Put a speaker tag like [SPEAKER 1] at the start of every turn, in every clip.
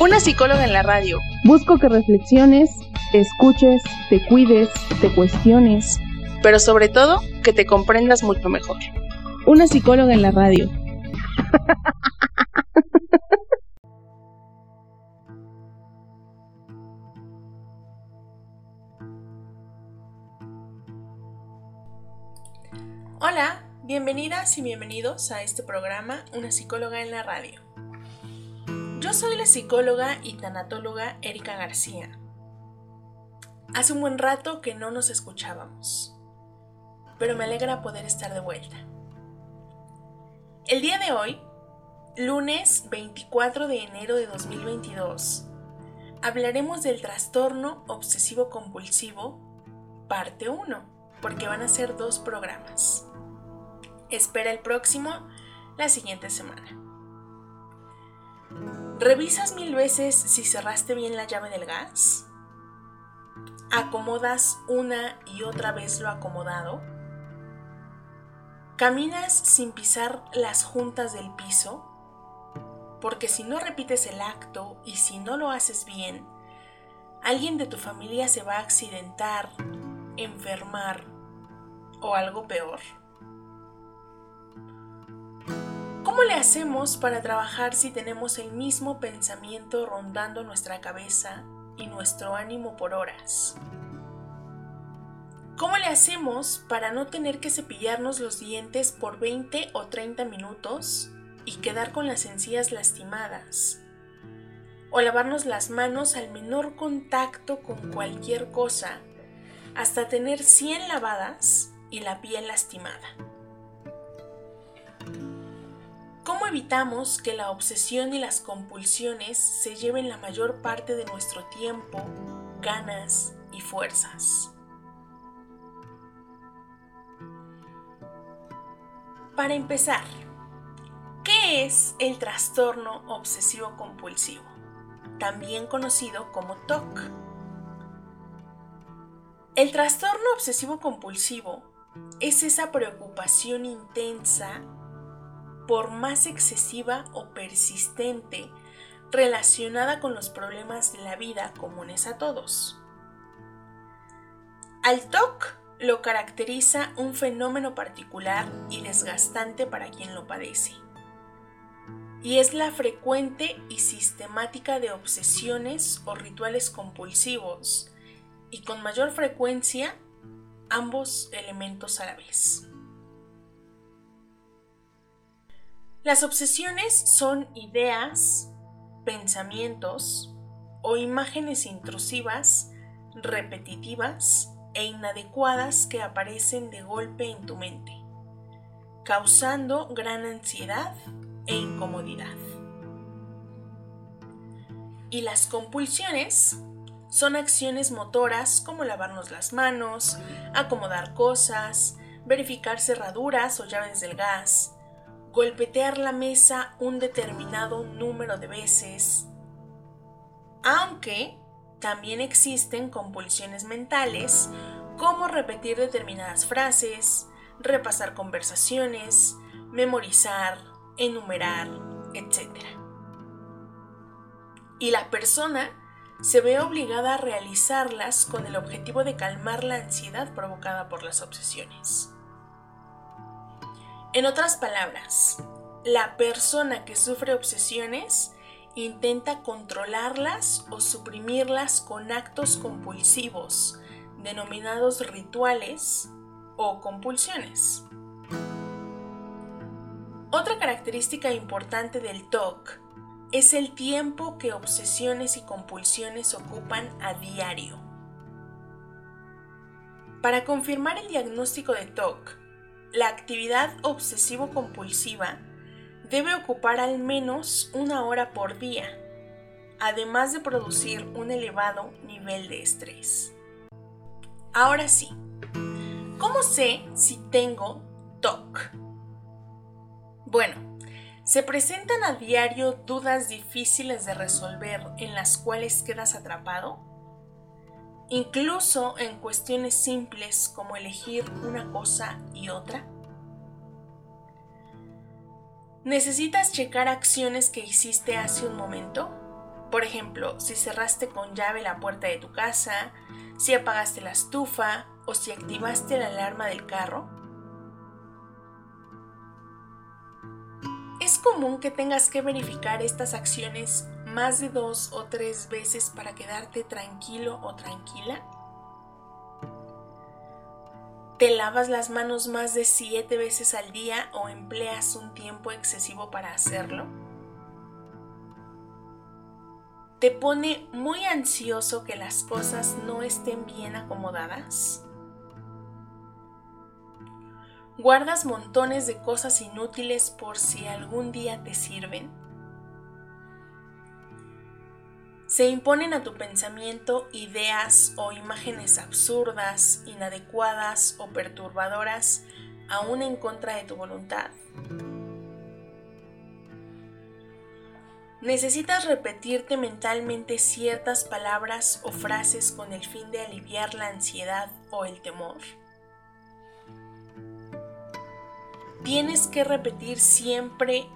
[SPEAKER 1] Una psicóloga en la radio.
[SPEAKER 2] Busco que reflexiones, te escuches, te cuides, te cuestiones.
[SPEAKER 1] Pero sobre todo, que te comprendas mucho mejor.
[SPEAKER 2] Una psicóloga en la radio.
[SPEAKER 1] Hola, bienvenidas y bienvenidos a este programa Una psicóloga en la radio. Yo soy la psicóloga y tanatóloga Erika García. Hace un buen rato que no nos escuchábamos, pero me alegra poder estar de vuelta. El día de hoy, lunes 24 de enero de 2022, hablaremos del trastorno obsesivo compulsivo, parte 1, porque van a ser dos programas. Espera el próximo la siguiente semana. ¿Revisas mil veces si cerraste bien la llave del gas? ¿Acomodas una y otra vez lo acomodado? ¿Caminas sin pisar las juntas del piso? Porque si no repites el acto y si no lo haces bien, alguien de tu familia se va a accidentar, enfermar o algo peor. ¿Cómo le hacemos para trabajar si tenemos el mismo pensamiento rondando nuestra cabeza y nuestro ánimo por horas? ¿Cómo le hacemos para no tener que cepillarnos los dientes por 20 o 30 minutos y quedar con las encías lastimadas? O lavarnos las manos al menor contacto con cualquier cosa hasta tener 100 lavadas y la piel lastimada. ¿Cómo evitamos que la obsesión y las compulsiones se lleven la mayor parte de nuestro tiempo, ganas y fuerzas? Para empezar, ¿qué es el trastorno obsesivo compulsivo? También conocido como TOC. El trastorno obsesivo compulsivo es esa preocupación intensa por más excesiva o persistente relacionada con los problemas de la vida comunes a todos. Al TOC lo caracteriza un fenómeno particular y desgastante para quien lo padece. Y es la frecuente y sistemática de obsesiones o rituales compulsivos, y con mayor frecuencia ambos elementos a la vez. Las obsesiones son ideas, pensamientos o imágenes intrusivas, repetitivas e inadecuadas que aparecen de golpe en tu mente, causando gran ansiedad e incomodidad. Y las compulsiones son acciones motoras como lavarnos las manos, acomodar cosas, verificar cerraduras o llaves del gas, golpetear la mesa un determinado número de veces, aunque también existen compulsiones mentales como repetir determinadas frases, repasar conversaciones, memorizar, enumerar, etc. Y la persona se ve obligada a realizarlas con el objetivo de calmar la ansiedad provocada por las obsesiones. En otras palabras, la persona que sufre obsesiones intenta controlarlas o suprimirlas con actos compulsivos, denominados rituales o compulsiones. Otra característica importante del TOC es el tiempo que obsesiones y compulsiones ocupan a diario. Para confirmar el diagnóstico de TOC, la actividad obsesivo-compulsiva debe ocupar al menos una hora por día, además de producir un elevado nivel de estrés. Ahora sí, ¿cómo sé si tengo TOC? Bueno, se presentan a diario dudas difíciles de resolver en las cuales quedas atrapado, incluso en cuestiones simples como elegir una cosa y otra. ¿Necesitas checar acciones que hiciste hace un momento? Por ejemplo, si cerraste con llave la puerta de tu casa, si apagaste la estufa o si activaste la alarma del carro. Es común que tengas que verificar estas acciones más de dos o tres veces para quedarte tranquilo o tranquila. ¿Te lavas las manos más de siete veces al día o empleas un tiempo excesivo para hacerlo? ¿Te pone muy ansioso que las cosas no estén bien acomodadas? ¿Guardas montones de cosas inútiles por si algún día te sirven? Se imponen a tu pensamiento ideas o imágenes absurdas, inadecuadas o perturbadoras, aún en contra de tu voluntad. Necesitas repetirte mentalmente ciertas palabras o frases con el fin de aliviar la ansiedad o el temor. Tienes que repetir siempre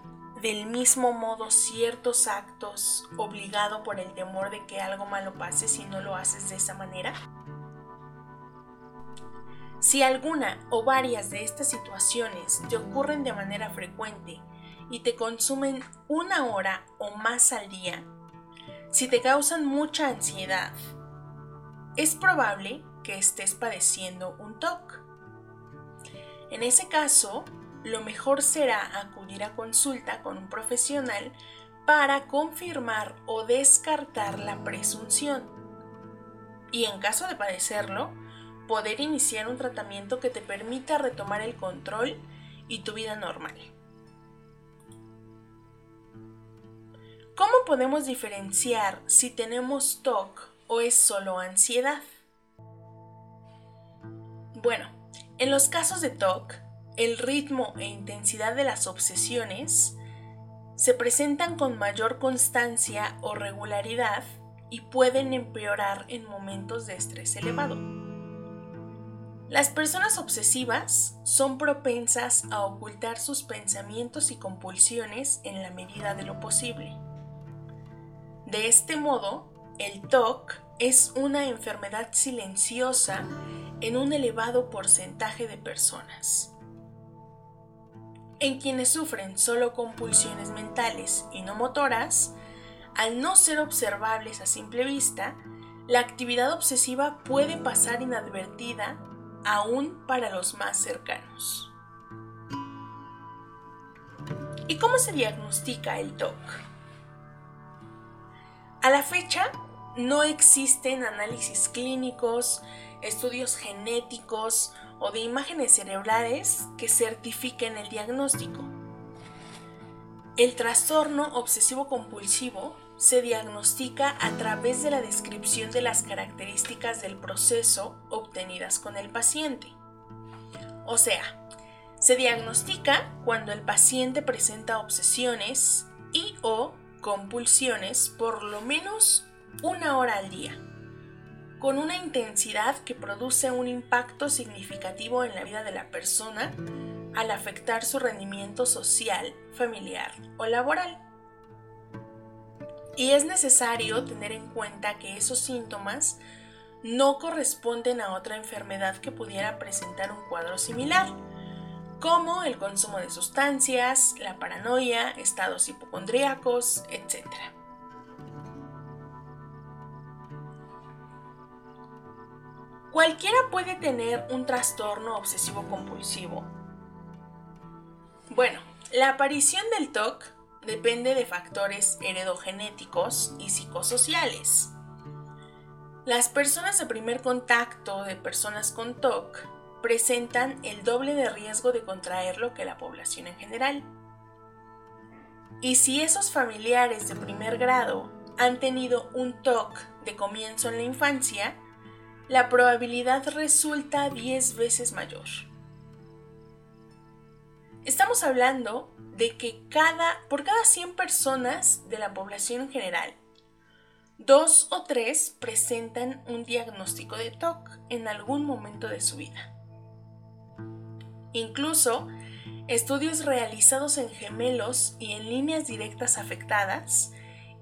[SPEAKER 1] del mismo modo ciertos actos obligado por el temor de que algo malo pase si no lo haces de esa manera? Si alguna o varias de estas situaciones te ocurren de manera frecuente y te consumen una hora o más al día, si te causan mucha ansiedad, es probable que estés padeciendo un TOC. En ese caso, lo mejor será acudir a consulta con un profesional para confirmar o descartar la presunción. Y en caso de padecerlo, poder iniciar un tratamiento que te permita retomar el control y tu vida normal. ¿Cómo podemos diferenciar si tenemos TOC o es solo ansiedad? Bueno, en los casos de TOC, el ritmo e intensidad de las obsesiones se presentan con mayor constancia o regularidad y pueden empeorar en momentos de estrés elevado. Las personas obsesivas son propensas a ocultar sus pensamientos y compulsiones en la medida de lo posible. De este modo, el TOC es una enfermedad silenciosa en un elevado porcentaje de personas. En quienes sufren solo compulsiones mentales y no motoras, al no ser observables a simple vista, la actividad obsesiva puede pasar inadvertida aún para los más cercanos. ¿Y cómo se diagnostica el TOC? A la fecha, no existen análisis clínicos, estudios genéticos o de imágenes cerebrales que certifiquen el diagnóstico. El trastorno obsesivo compulsivo se diagnostica a través de la descripción de las características del proceso obtenidas con el paciente. O sea, se diagnostica cuando el paciente presenta obsesiones y o compulsiones por lo menos una hora al día con una intensidad que produce un impacto significativo en la vida de la persona al afectar su rendimiento social, familiar o laboral. Y es necesario tener en cuenta que esos síntomas no corresponden a otra enfermedad que pudiera presentar un cuadro similar, como el consumo de sustancias, la paranoia, estados hipocondríacos, etc. ¿Cualquiera puede tener un trastorno obsesivo compulsivo? Bueno, la aparición del TOC depende de factores heredogenéticos y psicosociales. Las personas de primer contacto de personas con TOC presentan el doble de riesgo de contraerlo que la población en general. Y si esos familiares de primer grado han tenido un TOC de comienzo en la infancia, la probabilidad resulta 10 veces mayor. Estamos hablando de que cada, por cada 100 personas de la población en general, dos o tres presentan un diagnóstico de TOC en algún momento de su vida. Incluso, estudios realizados en gemelos y en líneas directas afectadas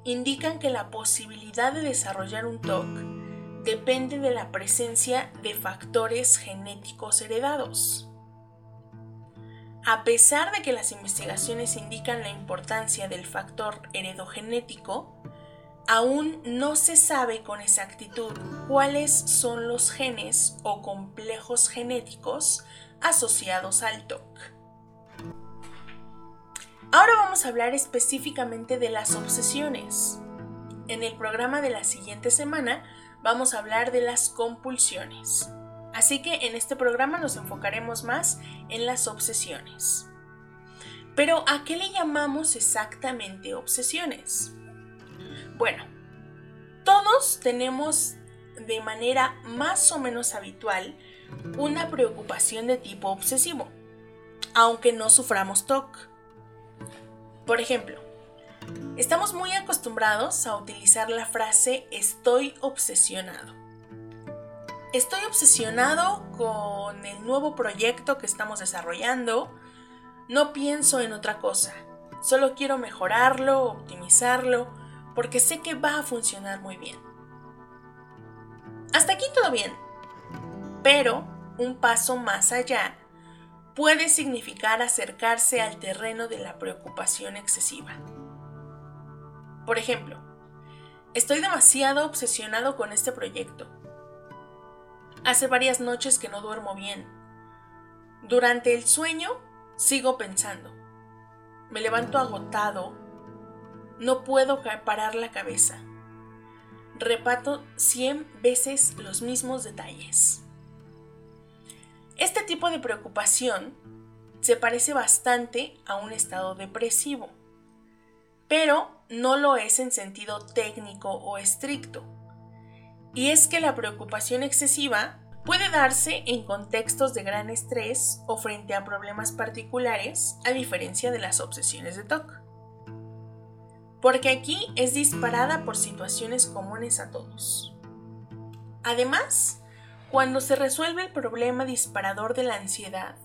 [SPEAKER 1] indican que la posibilidad de desarrollar un TOC depende de la presencia de factores genéticos heredados. A pesar de que las investigaciones indican la importancia del factor heredogenético, aún no se sabe con exactitud cuáles son los genes o complejos genéticos asociados al TOC. Ahora vamos a hablar específicamente de las obsesiones. En el programa de la siguiente semana vamos a hablar de las compulsiones. Así que en este programa nos enfocaremos más en las obsesiones. Pero ¿a qué le llamamos exactamente obsesiones? Bueno, todos tenemos de manera más o menos habitual una preocupación de tipo obsesivo, aunque no suframos TOC. Por ejemplo, estamos muy acostumbrados a utilizar la frase estoy obsesionado. Estoy obsesionado con el nuevo proyecto que estamos desarrollando. No pienso en otra cosa. Solo quiero mejorarlo, optimizarlo, porque sé que va a funcionar muy bien. Hasta aquí todo bien. Pero un paso más allá puede significar acercarse al terreno de la preocupación excesiva. Por ejemplo, estoy demasiado obsesionado con este proyecto. Hace varias noches que no duermo bien. Durante el sueño sigo pensando. Me levanto agotado. No puedo parar la cabeza. Repato 100 veces los mismos detalles. Este tipo de preocupación se parece bastante a un estado depresivo, pero no lo es en sentido técnico o estricto. Y es que la preocupación excesiva puede darse en contextos de gran estrés o frente a problemas particulares, a diferencia de las obsesiones de TOC. Porque aquí es disparada por situaciones comunes a todos. Además, cuando se resuelve el problema disparador de la ansiedad,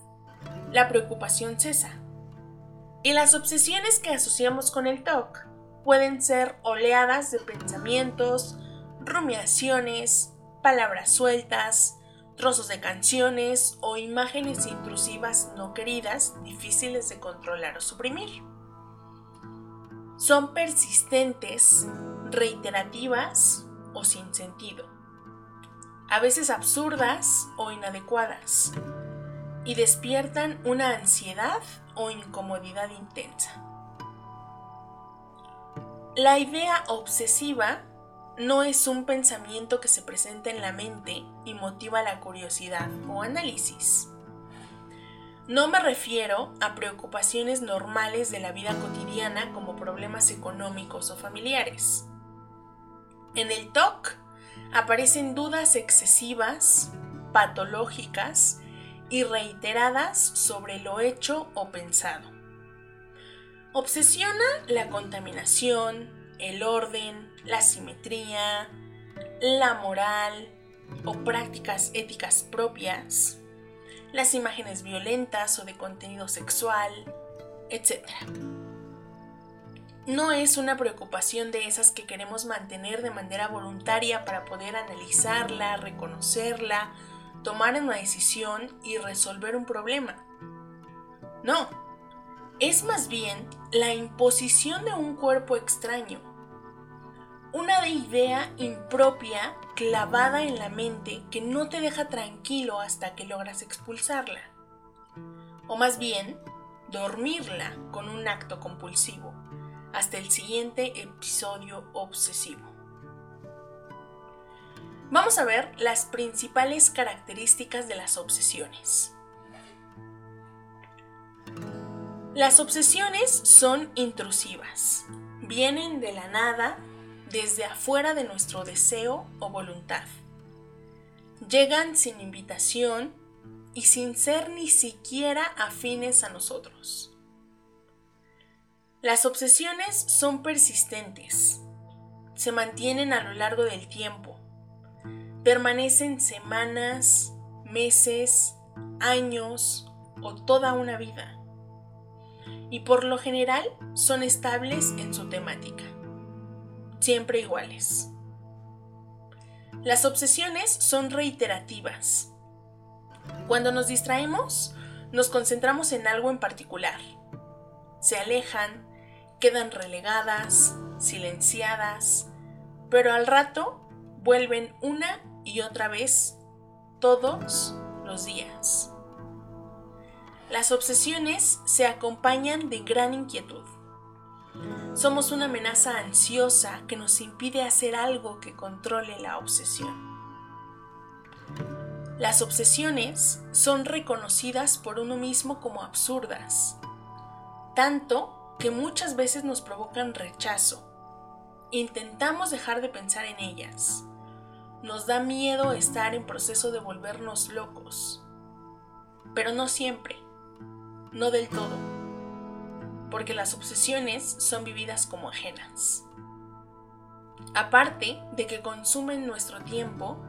[SPEAKER 1] la preocupación cesa. Y las obsesiones que asociamos con el TOC pueden ser oleadas de pensamientos, rumiaciones, palabras sueltas, trozos de canciones o imágenes intrusivas no queridas difíciles de controlar o suprimir. Son persistentes, reiterativas o sin sentido a veces absurdas o inadecuadas, y despiertan una ansiedad o incomodidad intensa. La idea obsesiva no es un pensamiento que se presenta en la mente y motiva la curiosidad o análisis. No me refiero a preocupaciones normales de la vida cotidiana como problemas económicos o familiares. En el TOC aparecen dudas excesivas, patológicas y reiteradas sobre lo hecho o pensado. Obsesiona la contaminación, el orden, la simetría, la moral o prácticas éticas propias, las imágenes violentas o de contenido sexual, etc no es una preocupación de esas que queremos mantener de manera voluntaria para poder analizarla, reconocerla, tomar una decisión y resolver un problema. No, es más bien la imposición de un cuerpo extraño, una idea impropia clavada en la mente que no te deja tranquilo hasta que logras expulsarla. O más bien, dormirla con un acto compulsivo hasta el siguiente episodio obsesivo. Vamos a ver las principales características de las obsesiones. Las obsesiones son intrusivas, vienen de la nada, desde afuera de nuestro deseo o voluntad. llegan sin invitación y sin ser ni siquiera afines a nosotros. Las obsesiones son persistentes, se mantienen a lo largo del tiempo, permanecen semanas, meses, años o toda una vida. Y por lo general son estables en su temática, siempre iguales. Las obsesiones son reiterativas. Cuando nos distraemos, nos concentramos en algo en particular. Se alejan, quedan relegadas, silenciadas, pero al rato vuelven una y otra vez todos los días. Las obsesiones se acompañan de gran inquietud. Somos una amenaza ansiosa que nos impide hacer algo que controle la obsesión. Las obsesiones son reconocidas por uno mismo como absurdas, tanto que muchas veces nos provocan rechazo. Intentamos dejar de pensar en ellas. Nos da miedo estar en proceso de volvernos locos. Pero no siempre, no del todo, porque las obsesiones son vividas como ajenas. Aparte de que consumen nuestro tiempo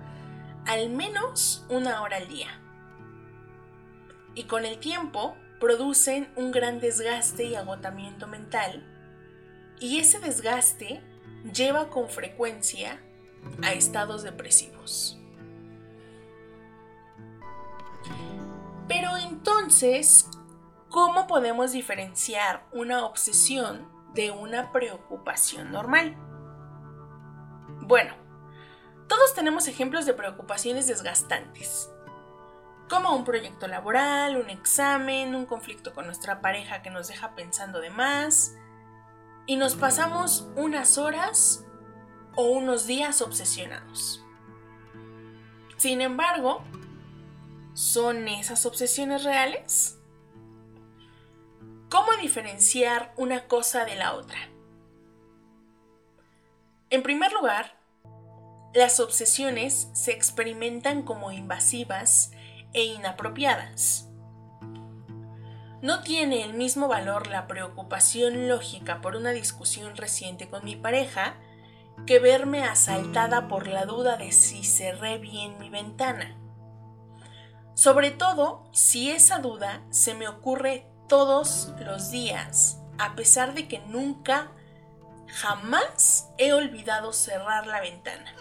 [SPEAKER 1] al menos una hora al día. Y con el tiempo producen un gran desgaste y agotamiento mental, y ese desgaste lleva con frecuencia a estados depresivos. Pero entonces, ¿cómo podemos diferenciar una obsesión de una preocupación normal? Bueno, todos tenemos ejemplos de preocupaciones desgastantes, como un proyecto laboral, un examen, un conflicto con nuestra pareja que nos deja pensando de más, y nos pasamos unas horas o unos días obsesionados. Sin embargo, ¿son esas obsesiones reales? ¿Cómo diferenciar una cosa de la otra? En primer lugar, las obsesiones se experimentan como invasivas e inapropiadas. No tiene el mismo valor la preocupación lógica por una discusión reciente con mi pareja que verme asaltada por la duda de si cerré bien mi ventana. Sobre todo si esa duda se me ocurre todos los días, a pesar de que nunca, jamás he olvidado cerrar la ventana.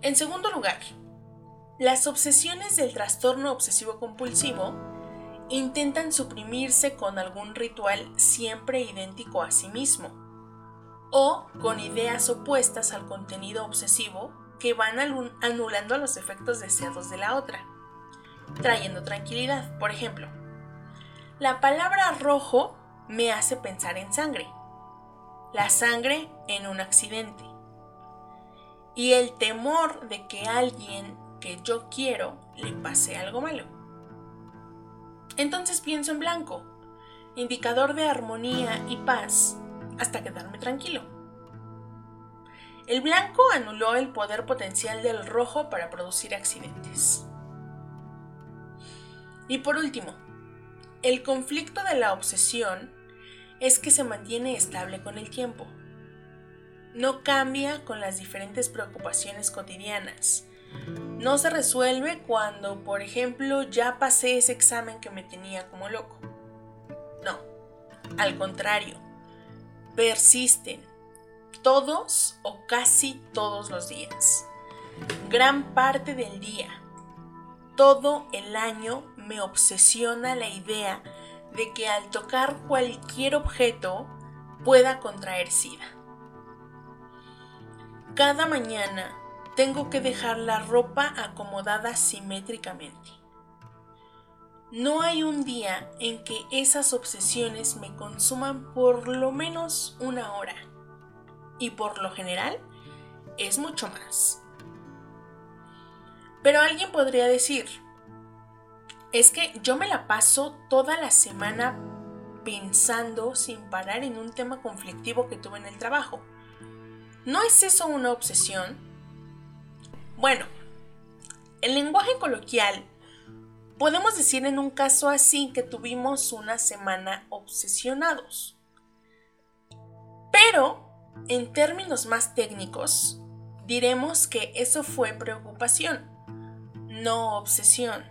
[SPEAKER 1] En segundo lugar, las obsesiones del trastorno obsesivo compulsivo intentan suprimirse con algún ritual siempre idéntico a sí mismo o con ideas opuestas al contenido obsesivo que van anulando los efectos deseados de la otra, trayendo tranquilidad. Por ejemplo, la palabra rojo me hace pensar en sangre, la sangre en un accidente y el temor de que alguien que yo quiero le pase algo malo. Entonces pienso en blanco, indicador de armonía y paz hasta quedarme tranquilo. El blanco anuló el poder potencial del rojo para producir accidentes. Y por último, el conflicto de la obsesión es que se mantiene estable con el tiempo. No cambia con las diferentes preocupaciones cotidianas. No se resuelve cuando, por ejemplo, ya pasé ese examen que me tenía como loco. No, al contrario, persisten todos o casi todos los días. Gran parte del día, todo el año me obsesiona la idea de que al tocar cualquier objeto pueda contraer sida. Cada mañana tengo que dejar la ropa acomodada simétricamente. No hay un día en que esas obsesiones me consuman por lo menos una hora. Y por lo general es mucho más. Pero alguien podría decir, es que yo me la paso toda la semana pensando sin parar en un tema conflictivo que tuve en el trabajo. ¿No es eso una obsesión? Bueno, en lenguaje coloquial, podemos decir en un caso así que tuvimos una semana obsesionados. Pero, en términos más técnicos, diremos que eso fue preocupación, no obsesión.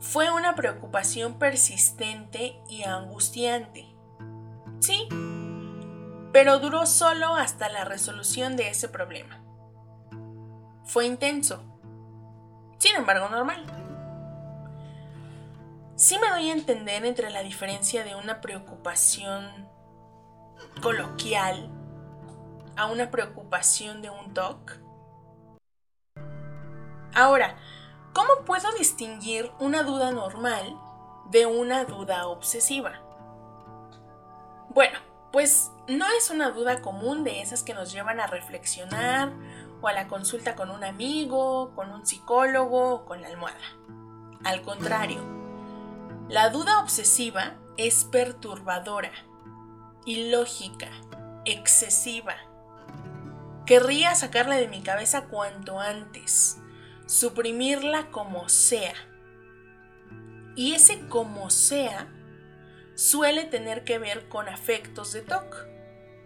[SPEAKER 1] Fue una preocupación persistente y angustiante. Sí, pero duró solo hasta la resolución de ese problema. Fue intenso, sin embargo normal. Sí me doy a entender entre la diferencia de una preocupación coloquial a una preocupación de un TOC. Ahora, ¿cómo puedo distinguir una duda normal de una duda obsesiva? Bueno, pues no es una duda común de esas que nos llevan a reflexionar o a la consulta con un amigo, con un psicólogo o con la almohada. Al contrario, la duda obsesiva es perturbadora, ilógica, excesiva. Querría sacarla de mi cabeza cuanto antes, suprimirla como sea. Y ese como sea suele tener que ver con afectos de TOC,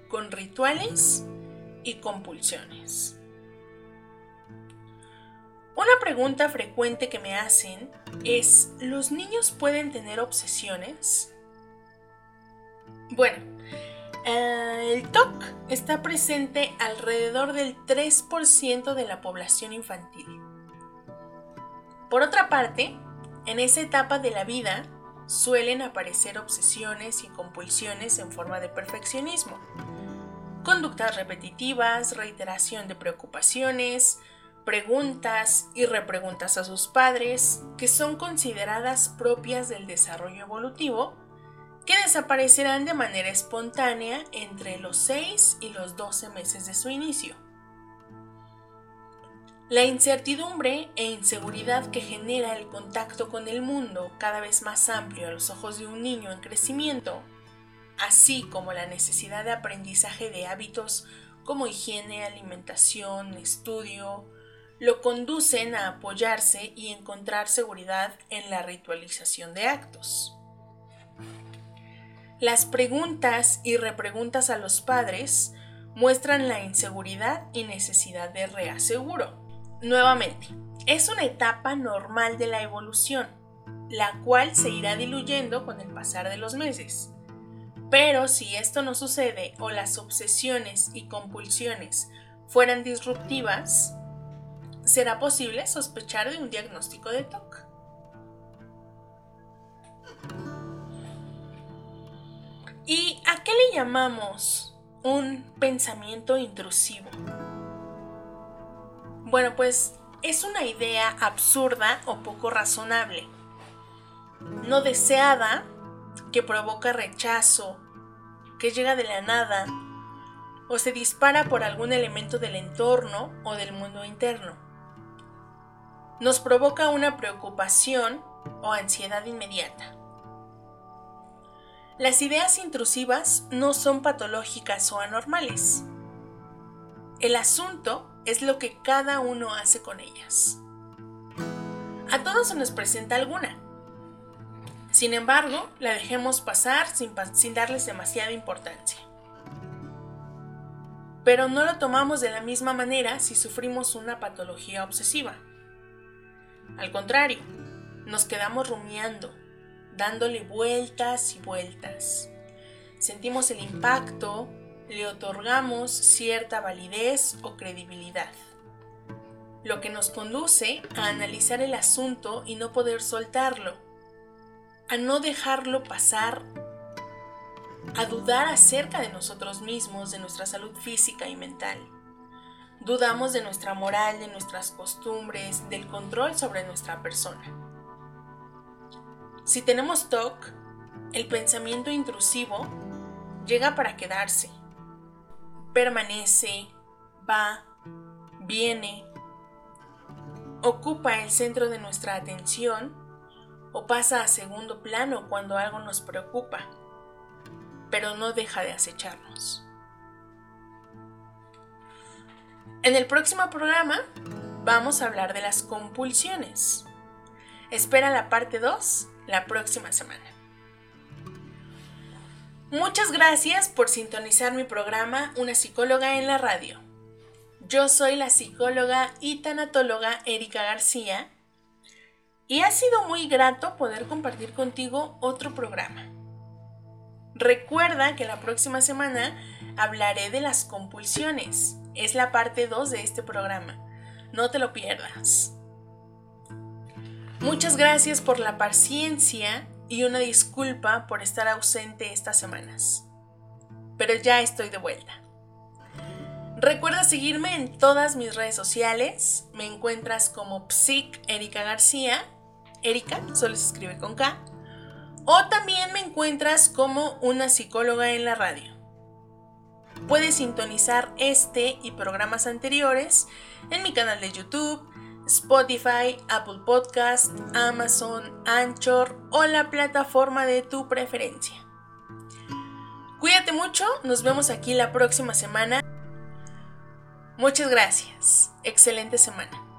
[SPEAKER 1] con rituales y compulsiones. Una pregunta frecuente que me hacen es, ¿los niños pueden tener obsesiones? Bueno, eh, el TOC está presente alrededor del 3% de la población infantil. Por otra parte, en esa etapa de la vida suelen aparecer obsesiones y compulsiones en forma de perfeccionismo, conductas repetitivas, reiteración de preocupaciones, preguntas y repreguntas a sus padres que son consideradas propias del desarrollo evolutivo que desaparecerán de manera espontánea entre los 6 y los 12 meses de su inicio. La incertidumbre e inseguridad que genera el contacto con el mundo cada vez más amplio a los ojos de un niño en crecimiento, así como la necesidad de aprendizaje de hábitos como higiene, alimentación, estudio, lo conducen a apoyarse y encontrar seguridad en la ritualización de actos. Las preguntas y repreguntas a los padres muestran la inseguridad y necesidad de reaseguro. Nuevamente, es una etapa normal de la evolución, la cual se irá diluyendo con el pasar de los meses. Pero si esto no sucede o las obsesiones y compulsiones fueran disruptivas, será posible sospechar de un diagnóstico de TOC. ¿Y a qué le llamamos un pensamiento intrusivo? Bueno, pues es una idea absurda o poco razonable, no deseada, que provoca rechazo, que llega de la nada o se dispara por algún elemento del entorno o del mundo interno nos provoca una preocupación o ansiedad inmediata. Las ideas intrusivas no son patológicas o anormales. El asunto es lo que cada uno hace con ellas. A todos se nos presenta alguna. Sin embargo, la dejemos pasar sin, sin darles demasiada importancia. Pero no lo tomamos de la misma manera si sufrimos una patología obsesiva. Al contrario, nos quedamos rumiando, dándole vueltas y vueltas. Sentimos el impacto, le otorgamos cierta validez o credibilidad, lo que nos conduce a analizar el asunto y no poder soltarlo, a no dejarlo pasar, a dudar acerca de nosotros mismos, de nuestra salud física y mental. Dudamos de nuestra moral, de nuestras costumbres, del control sobre nuestra persona. Si tenemos TOC, el pensamiento intrusivo llega para quedarse. Permanece, va, viene, ocupa el centro de nuestra atención o pasa a segundo plano cuando algo nos preocupa, pero no deja de acecharnos. En el próximo programa vamos a hablar de las compulsiones. Espera la parte 2 la próxima semana. Muchas gracias por sintonizar mi programa Una psicóloga en la radio. Yo soy la psicóloga y tanatóloga Erika García y ha sido muy grato poder compartir contigo otro programa. Recuerda que la próxima semana hablaré de las compulsiones. Es la parte 2 de este programa. No te lo pierdas. Muchas gracias por la paciencia y una disculpa por estar ausente estas semanas. Pero ya estoy de vuelta. Recuerda seguirme en todas mis redes sociales. Me encuentras como Psic Erika García. Erika solo se escribe con K. O también me encuentras como una psicóloga en la radio. Puedes sintonizar este y programas anteriores en mi canal de YouTube, Spotify, Apple Podcast, Amazon, Anchor o la plataforma de tu preferencia. Cuídate mucho, nos vemos aquí la próxima semana. Muchas gracias. Excelente semana.